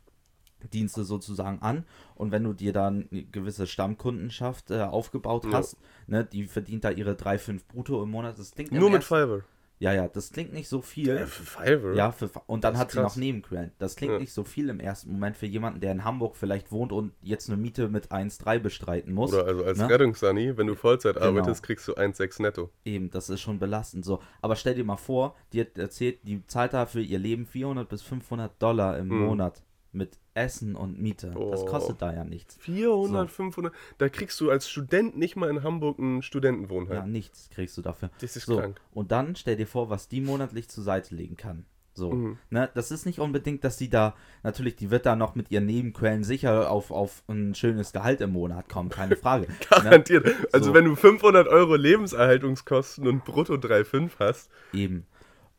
Speaker 1: Dienste sozusagen an und wenn du dir dann eine gewisse Stammkundenschaft äh, aufgebaut hast, ne, die verdient da ihre 3, 5 brutto im Monat, das im
Speaker 2: Nur mit Fiverr.
Speaker 1: Ja, ja, das klingt nicht so viel.
Speaker 2: Ja, für Fiverr?
Speaker 1: Ja, für, und dann hat sie noch
Speaker 2: krass.
Speaker 1: Nebenquellen. Das klingt
Speaker 2: Ja.
Speaker 1: nicht so viel im ersten Moment für jemanden, der in Hamburg vielleicht wohnt und jetzt eine Miete mit 1,3 bestreiten muss.
Speaker 2: Oder also als
Speaker 1: ne?
Speaker 2: Rettungssani, wenn du Vollzeit
Speaker 1: Genau.
Speaker 2: arbeitest, kriegst du 1,6 netto.
Speaker 1: Eben, das ist schon belastend so. Aber stell dir mal vor, die hat erzählt, die zahlt da für ihr Leben 400 bis 500 Dollar im
Speaker 2: Hm.
Speaker 1: Monat mit Essen und Miete. Das
Speaker 2: Oh.
Speaker 1: kostet da ja nichts.
Speaker 2: 400, 500. Da kriegst du als Student nicht mal in Hamburg ein
Speaker 1: Ja,
Speaker 2: Studentenwohnheim.
Speaker 1: nichts kriegst du dafür.
Speaker 2: Das ist
Speaker 1: So,
Speaker 2: krank.
Speaker 1: und dann stell dir vor, was die monatlich zur Seite legen kann. So,
Speaker 2: Mhm.
Speaker 1: ne, das ist nicht unbedingt, dass sie da, natürlich, die wird da noch mit ihren Nebenquellen sicher auf, auf ein schönes Gehalt im Monat kommen, keine Frage. ne?
Speaker 2: Garantiert. Also
Speaker 1: So.
Speaker 2: wenn du 500 Euro Lebenserhaltungskosten und brutto 3,5 hast,
Speaker 1: Eben.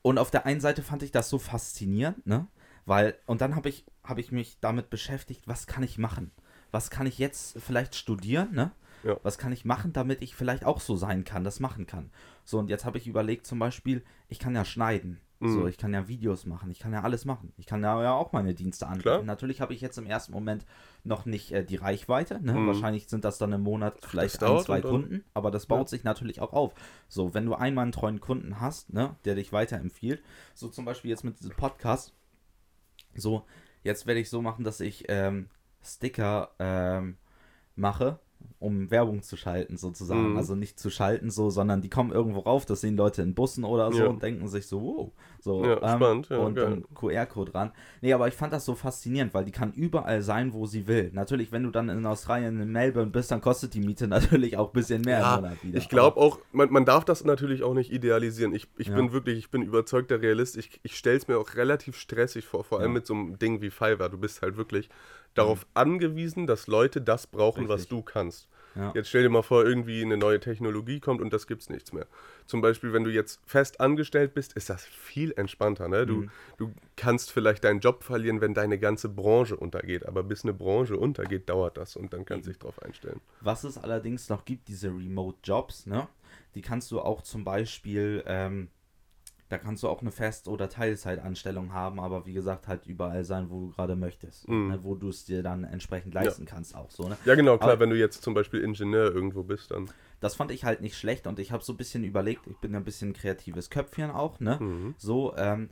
Speaker 1: Und auf der einen Seite fand ich das so faszinierend, ne? Weil, und dann habe ich, hab ich mich damit beschäftigt, was kann ich machen? Was kann ich jetzt vielleicht studieren, ne?
Speaker 2: Ja.
Speaker 1: Was kann ich machen, damit ich vielleicht auch so sein kann, das machen kann? So, und jetzt habe ich überlegt, zum Beispiel, ich kann ja schneiden. So,
Speaker 2: Mhm.
Speaker 1: ich kann ja Videos machen, ich kann ja alles machen. Ich kann ja, auch meine Dienste anbieten.
Speaker 2: Klar.
Speaker 1: Natürlich habe ich jetzt im ersten Moment noch nicht äh, die Reichweite. Ne?
Speaker 2: Mhm.
Speaker 1: Wahrscheinlich sind das dann im Monat vielleicht ein, zwei Kunden, aber das baut
Speaker 2: Ja.
Speaker 1: sich natürlich auch auf. So, wenn du einmal einen treuen Kunden hast, ne, der dich weiterempfiehlt, so zum Beispiel jetzt mit diesem Podcast, so, jetzt werde ich so machen, dass ich ähm, Sticker ähm, mache, um Werbung zu schalten, sozusagen.
Speaker 2: Mhm.
Speaker 1: Also nicht zu schalten, so, sondern die kommen irgendwo rauf, das sehen Leute in Bussen oder so
Speaker 2: Ja.
Speaker 1: und denken sich so, wow. So,
Speaker 2: Ja,
Speaker 1: ähm,
Speaker 2: spannend, ja,
Speaker 1: und
Speaker 2: geil.
Speaker 1: QR-Code dran. Nee, aber ich fand das so faszinierend, weil die kann überall sein, wo sie will. Natürlich, wenn du dann in Australien, in Melbourne bist, dann kostet die Miete natürlich auch ein bisschen mehr
Speaker 2: Ja,
Speaker 1: im Monat wieder.
Speaker 2: ich glaube auch, man, man darf das natürlich auch nicht idealisieren. Ich, ich bin wirklich, ich bin überzeugter Realist. Ich, ich stelle es mir auch relativ stressig vor, vor allem mit so einem Ding wie Fiverr. Du bist halt wirklich darauf angewiesen, dass Leute das brauchen, was
Speaker 1: Richtig.
Speaker 2: du kannst.
Speaker 1: Ja.
Speaker 2: Jetzt stell dir mal vor, irgendwie eine neue Technologie kommt und das gibt's nichts mehr. Zum Beispiel, wenn du jetzt fest angestellt bist, ist das viel entspannter. Ne? Du,
Speaker 1: Mhm.
Speaker 2: du kannst vielleicht deinen Job verlieren, wenn deine ganze Branche untergeht. Aber bis eine Branche untergeht, dauert das und dann kannst du dich drauf einstellen.
Speaker 1: Was es allerdings noch gibt, diese Remote-Jobs, ne? Die kannst du auch zum Beispiel, ähm, da kannst du auch eine Fest- oder Teilzeitanstellung haben, aber wie gesagt, halt überall sein, wo du gerade möchtest.
Speaker 2: Mhm.
Speaker 1: Ne? Wo du es dir dann entsprechend leisten kannst, auch so, ne?
Speaker 2: Ja, genau, klar,
Speaker 1: Aber-
Speaker 2: wenn du jetzt zum Beispiel Ingenieur irgendwo bist, dann.
Speaker 1: Das fand ich halt nicht schlecht und ich habe so ein bisschen überlegt, ich bin ja ein bisschen kreatives Köpfchen auch, ne?
Speaker 2: Mhm.
Speaker 1: So, ähm,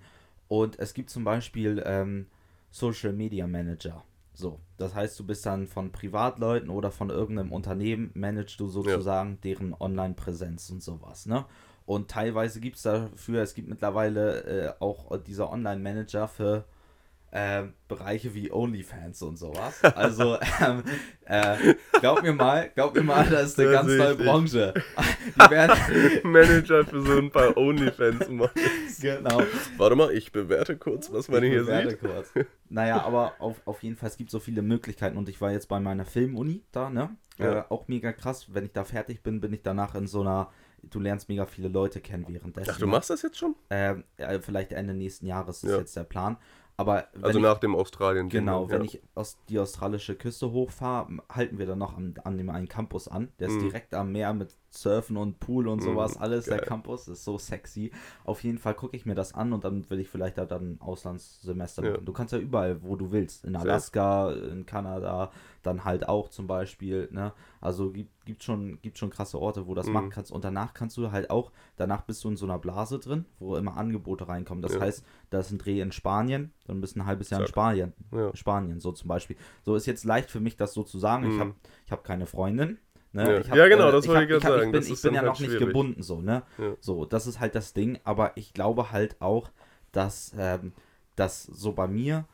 Speaker 1: und es gibt zum Beispiel ähm, Social Media Manager. So, das heißt, du bist dann von Privatleuten oder von irgendeinem Unternehmen, managst du sozusagen deren Online-Präsenz und sowas, ne? Und teilweise gibt es dafür, es gibt mittlerweile äh, auch dieser Online-Manager für äh, Bereiche wie OnlyFans und sowas. Also, ähm, äh, glaub mir mal, glaub mir mal, das ist eine
Speaker 2: Da
Speaker 1: ganz neue. Branche. Die werden,
Speaker 2: Manager für so ein paar Onlyfans machen.
Speaker 1: genau.
Speaker 2: Warte mal, ich bewerte kurz, was man
Speaker 1: Ich
Speaker 2: hier
Speaker 1: bewerte
Speaker 2: sieht.
Speaker 1: kurz. Naja, aber auf, auf jeden Fall, es gibt so viele Möglichkeiten und ich war jetzt bei meiner Filmuni da, ne?
Speaker 2: Ja.
Speaker 1: Äh, auch mega krass. Wenn ich da fertig bin, bin ich danach in so einer, du lernst mega viele Leute kennen währenddessen.
Speaker 2: Ach, du machst das jetzt schon?
Speaker 1: Ähm, ja, vielleicht Ende nächsten Jahres ist
Speaker 2: Ja.
Speaker 1: jetzt der Plan. Aber
Speaker 2: Also
Speaker 1: ich,
Speaker 2: nach dem Australien.
Speaker 1: Genau, wenn
Speaker 2: ja.
Speaker 1: ich aus die australische Küste hochfahre, halten wir dann noch an, an dem einen Campus an. Der ist
Speaker 2: Mhm.
Speaker 1: direkt am Meer mit Surfen und Pool und sowas.
Speaker 2: Mhm,
Speaker 1: Alles, der
Speaker 2: geil.
Speaker 1: Campus ist so sexy. Auf jeden Fall gucke ich mir das an und dann will ich vielleicht da dann ein Auslandssemester
Speaker 2: Ja.
Speaker 1: machen. Du kannst ja überall, wo du willst. In Alaska, in Kanada, dann halt auch zum Beispiel. Ne? Also gibt, gibt, schon, gibt schon krasse Orte, wo du das
Speaker 2: Mhm.
Speaker 1: machen kannst. Und danach kannst du halt auch, danach bist du in so einer Blase drin, wo immer Angebote reinkommen. Das
Speaker 2: Ja.
Speaker 1: heißt, da ist ein Dreh in Spanien, dann bist du ein halbes Jahr in
Speaker 2: Zack.
Speaker 1: Spanien.
Speaker 2: Ja.
Speaker 1: Spanien, so zum Beispiel. So ist jetzt leicht für mich, das so zu sagen. Ich
Speaker 2: Mhm.
Speaker 1: habe ich hab keine Freundin. Ne?
Speaker 2: Ja.
Speaker 1: Ich hab,
Speaker 2: Ja, genau, das
Speaker 1: ich
Speaker 2: wollte ich gerade sagen.
Speaker 1: bin,
Speaker 2: Das
Speaker 1: ich bin ja
Speaker 2: halt
Speaker 1: noch nicht
Speaker 2: schwierig.
Speaker 1: gebunden, so, ne?
Speaker 2: Ja.
Speaker 1: So, das ist halt das Ding. Aber ich glaube halt auch, dass, ähm, dass so bei mir,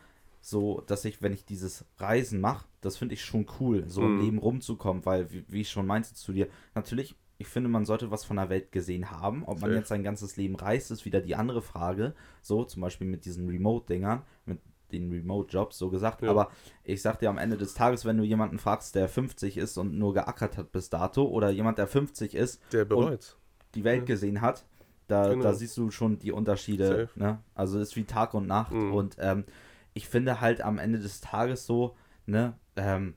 Speaker 1: so, dass ich, wenn ich dieses Reisen mache, das finde ich schon cool, so im
Speaker 2: Mhm.
Speaker 1: Leben rumzukommen, weil, wie, wie ich schon meinte zu dir, natürlich, ich finde, man sollte was von der Welt gesehen haben. Ob man
Speaker 2: Safe.
Speaker 1: jetzt sein ganzes Leben reist, ist wieder die andere Frage. So, zum Beispiel mit diesen Remote-Dingern, mit den Remote-Jobs, so gesagt.
Speaker 2: Ja.
Speaker 1: Aber ich sag dir am Ende des Tages, wenn du jemanden fragst, der 50 ist und nur geackert hat bis dato, oder jemand, der 50 ist,
Speaker 2: Der bereut's.
Speaker 1: die Welt
Speaker 2: Ja.
Speaker 1: gesehen hat, da,
Speaker 2: Genau.
Speaker 1: da siehst du schon die Unterschiede. Ne? Also ist wie Tag und Nacht.
Speaker 2: Mhm.
Speaker 1: Und ähm, ich finde halt am Ende des Tages so, ne, ähm,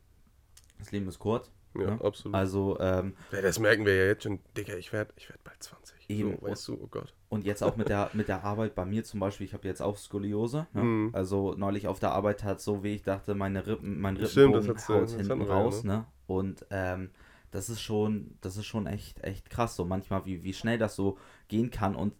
Speaker 1: das Leben ist kurz.
Speaker 2: Ja,
Speaker 1: Ja.
Speaker 2: absolut.
Speaker 1: Also, ähm,
Speaker 2: ja, das merken wir ja jetzt schon. Digga, ich werde ich werd bald 20.
Speaker 1: Eben.
Speaker 2: So, weißt du, oh Gott.
Speaker 1: Und jetzt auch mit der, mit der Arbeit bei mir zum Beispiel, ich habe jetzt auch Skoliose. Ne?
Speaker 2: Mhm.
Speaker 1: Also neulich auf der Arbeit hat so wie ich dachte, meine Rippen, mein
Speaker 2: Stimmt,
Speaker 1: Rippenbogen
Speaker 2: äh,
Speaker 1: haut hinten
Speaker 2: ja,
Speaker 1: raus, ne? Und ähm, das ist schon, das ist schon echt, echt krass, so manchmal, wie, wie schnell das so gehen kann. Und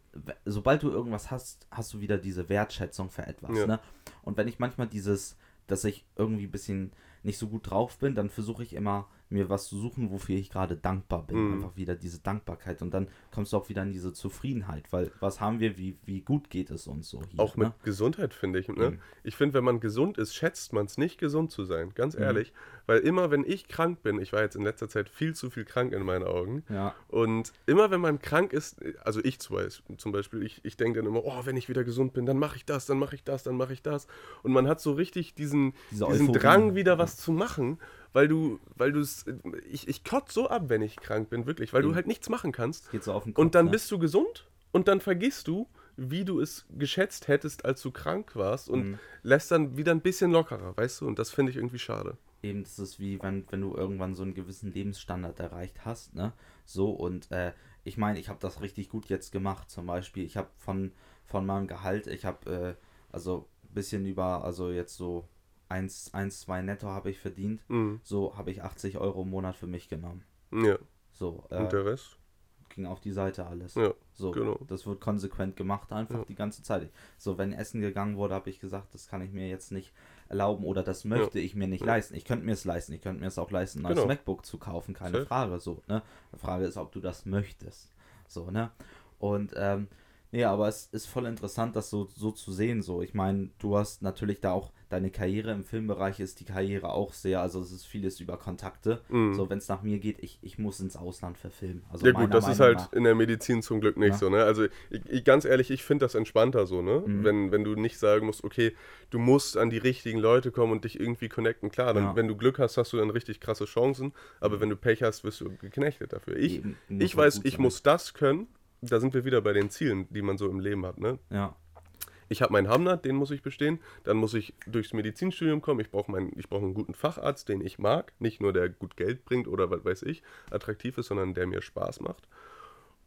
Speaker 1: sobald du irgendwas hast, hast du wieder diese Wertschätzung für etwas,
Speaker 2: Ja.
Speaker 1: ne? Und wenn ich manchmal dieses, dass ich irgendwie ein bisschen nicht so gut drauf bin, dann versuche ich immer, mir was zu suchen, wofür ich gerade dankbar bin.
Speaker 2: Mhm.
Speaker 1: Einfach wieder diese Dankbarkeit. Und dann kommst du auch wieder in diese Zufriedenheit, weil was haben wir, wie, wie gut geht es uns so hier.
Speaker 2: Auch mit
Speaker 1: ne?
Speaker 2: Gesundheit, finde ich. Ne?
Speaker 1: Mhm.
Speaker 2: Ich finde, wenn man gesund ist, schätzt man es nicht, gesund zu sein. Ganz
Speaker 1: Mhm.
Speaker 2: ehrlich. Weil immer, wenn ich krank bin, ich war jetzt in letzter Zeit viel zu viel krank in meinen Augen.
Speaker 1: Ja.
Speaker 2: Und immer, wenn man krank ist, also ich zum Beispiel, zum Beispiel ich, ich denke dann immer, oh, wenn ich wieder gesund bin, dann mache ich das, dann mache ich das, dann mache ich das. Und man hat so richtig diesen,
Speaker 1: Diese
Speaker 2: diesen
Speaker 1: Euphorie.
Speaker 2: Drang, wieder was zu machen, weil du, weil du es, ich, ich kotze so ab, wenn ich krank bin, wirklich, weil du
Speaker 1: Mhm.
Speaker 2: halt nichts machen kannst.
Speaker 1: Geht so auf den Kopf,
Speaker 2: Und dann
Speaker 1: ne?
Speaker 2: bist du gesund und dann vergisst du, wie du es geschätzt hättest, als du krank warst und
Speaker 1: Mhm.
Speaker 2: lässt dann wieder ein bisschen lockerer, weißt du? Und das finde ich irgendwie schade.
Speaker 1: eben das ist wie wenn, wenn du irgendwann so einen gewissen Lebensstandard erreicht hast, ne? So und äh, ich meine, ich habe das richtig gut jetzt gemacht. Zum Beispiel, ich habe von, von meinem Gehalt, ich habe äh, also ein bisschen über, also jetzt so 1, 1 2 netto habe ich verdient.
Speaker 2: Mhm.
Speaker 1: So habe ich 80 Euro im Monat für mich genommen.
Speaker 2: Ja.
Speaker 1: So,
Speaker 2: Und
Speaker 1: äh,
Speaker 2: der Rest?
Speaker 1: ging auf die Seite alles.
Speaker 2: Ja,
Speaker 1: So,
Speaker 2: genau.
Speaker 1: das wird konsequent gemacht, einfach
Speaker 2: Ja.
Speaker 1: die ganze Zeit. So, wenn Essen gegangen wurde, habe ich gesagt, das kann ich mir jetzt nicht erlauben oder das möchte ich mir nicht
Speaker 2: Ja.
Speaker 1: leisten. Ich könnte mir es leisten, ich könnte mir es auch leisten, ein neues
Speaker 2: Genau.
Speaker 1: MacBook zu kaufen, keine. Frage. So, ne? Die Frage ist, ob du das möchtest. So, ne? Und ähm, Nee, aber es ist voll interessant, das so, so zu sehen. So, ich meine, du hast natürlich da auch deine Karriere im Filmbereich ist die Karriere auch sehr, also es ist vieles über Kontakte.
Speaker 2: Mhm.
Speaker 1: So, wenn es nach mir geht, ich, ich muss ins Ausland verfilmen. Also
Speaker 2: Ja gut, das ist
Speaker 1: Meinung
Speaker 2: halt
Speaker 1: nach.
Speaker 2: in der Medizin zum Glück nicht
Speaker 1: Ja.
Speaker 2: so, ne? Also ich, ich, ganz ehrlich, ich finde das entspannter so, ne?
Speaker 1: Mhm.
Speaker 2: Wenn, wenn du nicht sagen musst, okay, du musst an die richtigen Leute kommen und dich irgendwie connecten. Klar, dann,
Speaker 1: Ja.
Speaker 2: wenn du Glück hast, hast du dann richtig krasse Chancen, aber wenn du Pech hast, wirst du geknechtet dafür. Ich,
Speaker 1: Eben,
Speaker 2: ich
Speaker 1: man
Speaker 2: weiß, ich muss das können. Da sind wir wieder bei den Zielen, die man so im Leben hat, ne?
Speaker 1: Ja,
Speaker 2: Ich habe meinen Hamnat, den muss ich bestehen. Dann muss ich durchs Medizinstudium kommen. Ich brauche meinen- ich brauche einen guten Facharzt, den ich mag. Nicht nur der gut Geld bringt oder was weiß ich, attraktiv ist, sondern der mir Spaß macht.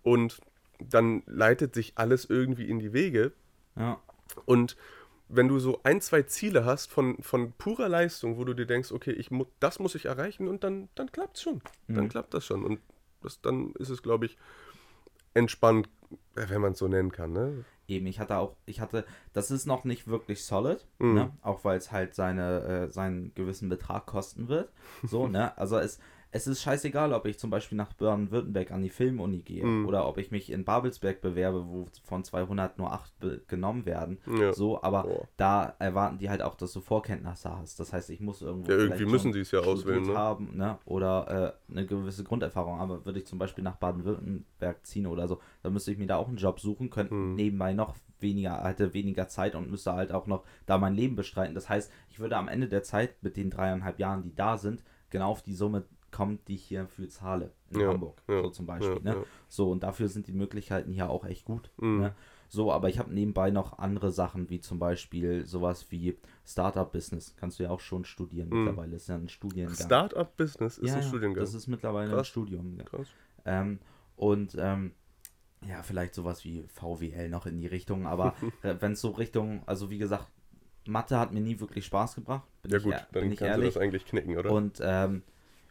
Speaker 2: Und dann leitet sich alles irgendwie in die Wege.
Speaker 1: ja,
Speaker 2: Und wenn du so ein, zwei Ziele hast von, von purer Leistung, wo du dir denkst, okay, ich mu das muss ich erreichen und dann, dann klappt es schon. Dann
Speaker 1: Mhm.
Speaker 2: klappt das schon. Und das, dann ist es, glaube ich, entspannt, äh, wenn man es so nennen kann. Ne?
Speaker 1: eben, ich hatte auch, ich hatte, das ist noch nicht wirklich solid,
Speaker 2: Mhm.
Speaker 1: ne? Auch weil es halt seine, äh, seinen gewissen Betrag kosten wird. So, ne? Also es, es ist scheißegal, ob ich zum Beispiel nach Baden-Württemberg an die Filmuni gehe
Speaker 2: Mhm.
Speaker 1: oder ob ich mich in Babelsberg bewerbe, wo von 200 nur 8 be- genommen werden.
Speaker 2: Ja.
Speaker 1: So, aber
Speaker 2: Boah.
Speaker 1: da erwarten die halt auch, dass du Vorkenntnisse hast. Das heißt, ich muss irgendwo.
Speaker 2: Ja, irgendwie müssen sie es ja auswählen, ne?
Speaker 1: haben, ne? Oder äh, eine gewisse Grunderfahrung. Aber würde ich zum Beispiel nach Baden-Württemberg ziehen oder so, dann müsste ich mir da auch einen Job suchen, könnte
Speaker 2: Hm.
Speaker 1: nebenbei noch weniger, hätte weniger Zeit und müsste halt auch noch da mein Leben bestreiten. Das heißt, ich würde am Ende der Zeit mit den dreieinhalb Jahren, die da sind, genau auf die Summe kommen, die ich hier für zahle. In
Speaker 2: Ja,
Speaker 1: Hamburg,
Speaker 2: ja,
Speaker 1: so zum Beispiel.
Speaker 2: ja,
Speaker 1: ne? So, und dafür sind die Möglichkeiten hier auch echt gut.
Speaker 2: Mhm.
Speaker 1: Ne? So, aber ich habe nebenbei noch andere Sachen, wie zum Beispiel sowas wie Startup-Business. Kannst du ja auch schon studieren
Speaker 2: Mhm.
Speaker 1: mittlerweile. Ist ja ein Studiengang.
Speaker 2: Startup-Business ist ein Studiengang.
Speaker 1: Das ist mittlerweile ein
Speaker 2: Krass.
Speaker 1: Studium. ja.
Speaker 2: Krass.
Speaker 1: Ähm, und ähm, ja, vielleicht sowas wie VWL noch in die Richtung, aber wenn es so Richtung, also wie gesagt, Mathe hat mir nie wirklich Spaß gebracht. Bin
Speaker 2: Ja
Speaker 1: ich,
Speaker 2: gut,
Speaker 1: ehr-
Speaker 2: dann
Speaker 1: bin ich
Speaker 2: kannst du
Speaker 1: ehrlich.
Speaker 2: das eigentlich knicken, oder?
Speaker 1: Und ähm,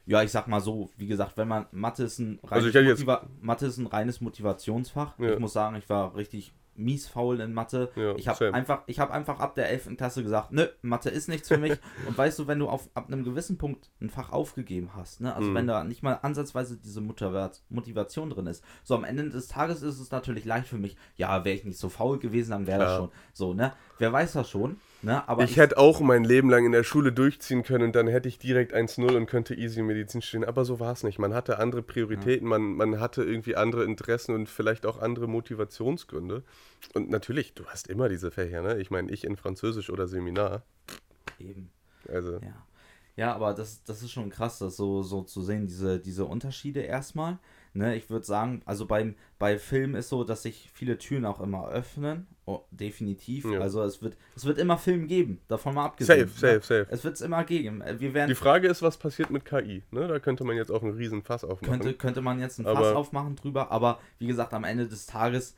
Speaker 1: ja, ich sag mal so, wie gesagt, wenn man Mathe ist ein reines,
Speaker 2: Also
Speaker 1: Motiva Mathe ist ein reines Motivationsfach.
Speaker 2: Ja.
Speaker 1: Ich muss sagen, ich war richtig mies faul in Mathe.
Speaker 2: Ja,
Speaker 1: ich habe einfach, ich habe einfach ab der 11. Klasse gesagt, nö, Mathe ist nichts für mich. Und weißt du, wenn du auf ab einem gewissen Punkt ein Fach aufgegeben hast, ne, also
Speaker 2: Mhm.
Speaker 1: wenn da nicht mal ansatzweise diese Motiva- Motivation drin ist, so am Ende des Tages ist es natürlich leicht für mich. Ja, wäre ich nicht so faul gewesen, dann wäre das schon so, ne? Wer weiß das schon, ne? Aber
Speaker 2: ich hätte auch mein Leben lang in der Schule durchziehen können und dann hätte ich direkt 1-0 und könnte easy Medizin studieren. Aber so war es nicht. Man hatte andere Prioritäten, man, man hatte irgendwie andere Interessen und vielleicht auch andere Motivationsgründe. Und natürlich, du hast immer diese Fächer, ne? Ich meine, ich in Französisch oder Seminar.
Speaker 1: eben.
Speaker 2: Also,
Speaker 1: Ja. Ja, aber das, das ist schon krass, das so, so zu sehen, diese, diese Unterschiede erstmal. Ne, ich würde sagen, also beim, bei Film ist so, dass sich viele Türen auch immer öffnen. Oh, definitiv.
Speaker 2: Ja.
Speaker 1: Also es wird, es wird immer Film geben, davon mal abgesehen.
Speaker 2: safe, safe, safe.
Speaker 1: Es wird es immer geben. Äh, Wir werden,
Speaker 2: Die Frage ist, was passiert mit KI? Ne? Da könnte man jetzt auch einen riesen Fass aufmachen.
Speaker 1: könnte, könnte man jetzt ein
Speaker 2: Aber-
Speaker 1: Fass aufmachen drüber, aber wie gesagt, am Ende des Tages,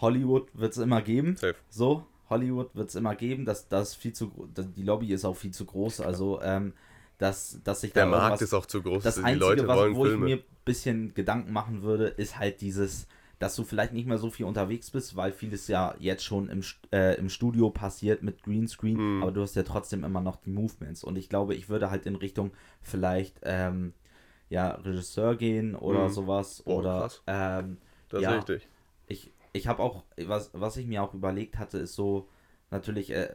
Speaker 1: Hollywood wird es immer geben.
Speaker 2: Safe.
Speaker 1: So, Hollywood wird es immer geben. Das, das viel zu die Lobby ist auch viel zu groß. Also, ähm, dass, dass sich da
Speaker 2: Der Markt
Speaker 1: irgendwas-
Speaker 2: ist auch zu groß.
Speaker 1: das
Speaker 2: die
Speaker 1: Einzige,
Speaker 2: Leute
Speaker 1: was,
Speaker 2: wollen
Speaker 1: wo ich
Speaker 2: Filme.
Speaker 1: mir ein bisschen Gedanken machen würde, ist halt dieses, dass du vielleicht nicht mehr so viel unterwegs bist, weil vieles ja jetzt schon im, äh, im Studio passiert mit Greenscreen,
Speaker 2: Mhm.
Speaker 1: aber du hast ja trotzdem immer noch die Movements. Und ich glaube, ich würde halt in Richtung vielleicht ähm, ja, Regisseur gehen oder
Speaker 2: Mhm.
Speaker 1: sowas.
Speaker 2: Boah,
Speaker 1: oder
Speaker 2: krass.
Speaker 1: ähm,
Speaker 2: Das
Speaker 1: ja.
Speaker 2: ist richtig.
Speaker 1: ich, ich habe auch, was, was ich mir auch überlegt hatte, ist so natürlich äh,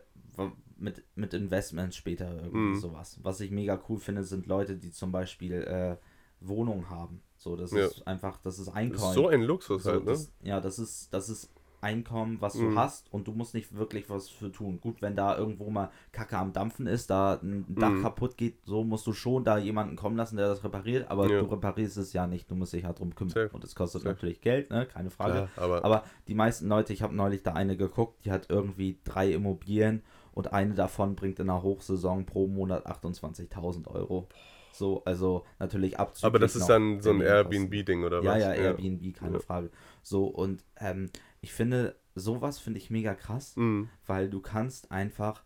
Speaker 1: mit, mit Investments später irgendwie
Speaker 2: Mhm.
Speaker 1: sowas. Was ich mega cool finde, sind Leute, die zum Beispiel äh, Wohnungen haben. So, das
Speaker 2: Ja.
Speaker 1: ist einfach, das ist
Speaker 2: Das
Speaker 1: Einkommen.
Speaker 2: ist so ein Luxus
Speaker 1: So,
Speaker 2: halt, ne?
Speaker 1: das, ja, das ist, das ist Einkommen, was du
Speaker 2: Mhm.
Speaker 1: hast und du musst nicht wirklich was für tun. Gut, wenn da irgendwo mal Kacke am Dampfen ist, da ein Dach
Speaker 2: Mhm.
Speaker 1: kaputt geht, so musst du schon da jemanden kommen lassen, der das repariert, aber
Speaker 2: Ja.
Speaker 1: du reparierst es ja nicht, du musst dich halt drum kümmern.
Speaker 2: Safe.
Speaker 1: Und es kostet
Speaker 2: Safe.
Speaker 1: natürlich Geld, ne? Keine Frage.
Speaker 2: Klar, aber,
Speaker 1: Aber die meisten Leute, ich habe neulich da eine geguckt, die hat irgendwie drei Immobilien und eine davon bringt in der Hochsaison pro Monat 28.000 Euro. So, also natürlich abzüglich
Speaker 2: aber das ist dann so ein. Airbnb-Ding oder
Speaker 1: Ja,
Speaker 2: was?
Speaker 1: ja, Airbnb, keine
Speaker 2: Ja.
Speaker 1: Frage. So, und ähm, ich finde, sowas finde ich mega krass,
Speaker 2: Mhm.
Speaker 1: weil du kannst einfach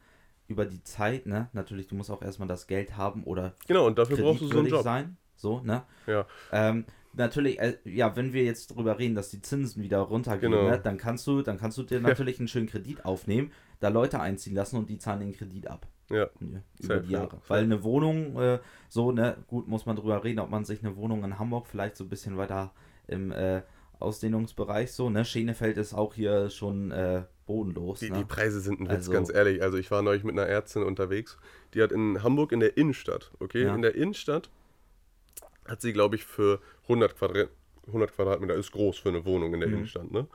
Speaker 1: über die Zeit, ne, natürlich, du musst auch erstmal das Geld haben oder
Speaker 2: Genau, und dafür brauchst du so einen Job.
Speaker 1: sein. So, ne?
Speaker 2: Ja.
Speaker 1: Ähm, natürlich, äh, ja, wenn wir jetzt drüber reden, dass die Zinsen wieder runtergehen,
Speaker 2: Genau.
Speaker 1: ne, dann kannst du, dann kannst du dir natürlich einen schönen Kredit aufnehmen, da Leute einziehen lassen und die zahlen den Kredit ab.
Speaker 2: Ja,
Speaker 1: Ja, über die
Speaker 2: ja,
Speaker 1: Jahre.
Speaker 2: safe.
Speaker 1: Weil eine Wohnung, äh, so, ne, gut, muss man drüber reden, ob man sich eine Wohnung in Hamburg vielleicht so ein bisschen weiter im, äh, Ausdehnungsbereich so, ne? Schenefeld ist auch hier schon äh, bodenlos.
Speaker 2: Die,
Speaker 1: ne?
Speaker 2: die Preise sind ein Witz,
Speaker 1: Also-
Speaker 2: ganz ehrlich. Also ich war neulich mit einer Ärztin unterwegs. Die hat in Hamburg in der Innenstadt, okay?
Speaker 1: Ja.
Speaker 2: In der Innenstadt hat sie, glaube ich, für 100, Quadrat, 100 Quadratmeter, ist groß für eine Wohnung in der
Speaker 1: Mhm.
Speaker 2: Innenstadt, ne?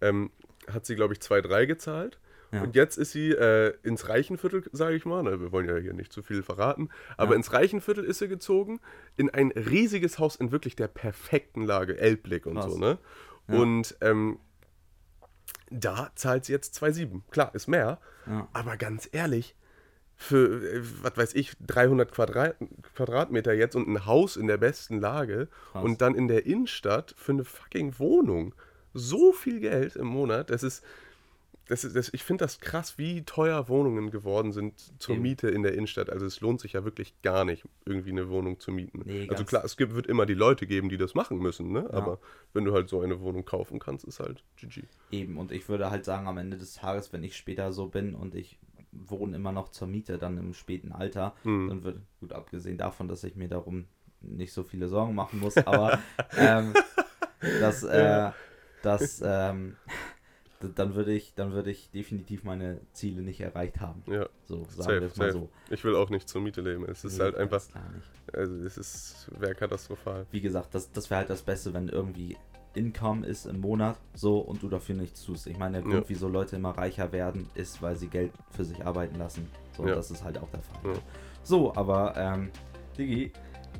Speaker 2: Ähm, hat sie, glaube ich, 2,3 gezahlt.
Speaker 1: Ja.
Speaker 2: Und jetzt ist sie äh, ins Reichenviertel, sage ich mal, ne? wir wollen ja hier nicht zu viel verraten, aber
Speaker 1: Ja.
Speaker 2: ins Reichenviertel ist sie gezogen, in ein riesiges Haus in wirklich der perfekten Lage, Elbblick und
Speaker 1: Krass.
Speaker 2: so, ne?
Speaker 1: Ja.
Speaker 2: Und ähm, da zahlt sie jetzt 2,7. Klar, ist mehr, aber ganz ehrlich, für, äh, was weiß ich, 300 Quadrat, Quadratmeter jetzt und ein Haus in der besten Lage
Speaker 1: Krass.
Speaker 2: und dann in der Innenstadt für eine fucking Wohnung. So viel Geld im Monat, das ist, das ist das, ich finde das krass, wie teuer Wohnungen geworden sind zur
Speaker 1: Eben.
Speaker 2: Miete in der Innenstadt. Also es lohnt sich ja wirklich gar nicht, irgendwie eine Wohnung zu mieten.
Speaker 1: Nee,
Speaker 2: also klar, es gibt, wird immer die Leute geben, die das machen müssen, ne?
Speaker 1: Ja.
Speaker 2: aber wenn du halt so eine Wohnung kaufen kannst, ist halt GG.
Speaker 1: Eben, und ich würde halt sagen, am Ende des Tages, wenn ich später so bin und ich wohne immer noch zur Miete, dann im späten Alter,
Speaker 2: Mhm.
Speaker 1: dann wird, gut abgesehen davon, dass ich mir darum nicht so viele Sorgen machen muss, aber ähm, dass, äh, dass ähm, dann würde ich, dann würde ich definitiv meine Ziele nicht erreicht haben.
Speaker 2: Ja,
Speaker 1: So, sagen
Speaker 2: safe,
Speaker 1: wir es mal
Speaker 2: safe.
Speaker 1: so.
Speaker 2: Ich will auch nicht zur Miete leben. Es ist
Speaker 1: Nee,
Speaker 2: halt einfach, also es ist, wäre katastrophal.
Speaker 1: Wie gesagt, das, das wäre halt das Beste, wenn irgendwie Income ist im Monat so und du dafür nichts tust. Ich meine, der Grund,
Speaker 2: Ja.
Speaker 1: wieso Leute immer reicher werden, ist, weil sie Geld für sich arbeiten lassen. So,
Speaker 2: Ja.
Speaker 1: das ist halt auch der Fall.
Speaker 2: Ja.
Speaker 1: So, aber ähm, Digi,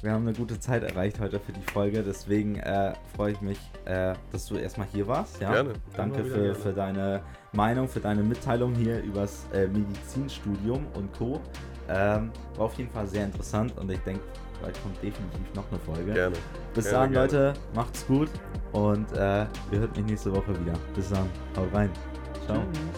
Speaker 1: wir haben eine gute Zeit erreicht heute für die Folge, deswegen äh, freue ich mich, äh, dass du erstmal hier warst. Ja?
Speaker 2: Gerne.
Speaker 1: Danke für,
Speaker 2: gerne.
Speaker 1: für deine Meinung, für deine Mitteilung hier übers äh, Medizinstudium und Co. Ähm, war auf jeden Fall sehr interessant und ich denke, bald kommt definitiv noch eine Folge.
Speaker 2: Gerne.
Speaker 1: Bis
Speaker 2: Gerne,
Speaker 1: dann,
Speaker 2: gerne.
Speaker 1: Leute. Macht's gut. Und äh, ihr hört mich nächste Woche wieder. Bis dann. Haut rein. Ciao.
Speaker 2: Tschüss.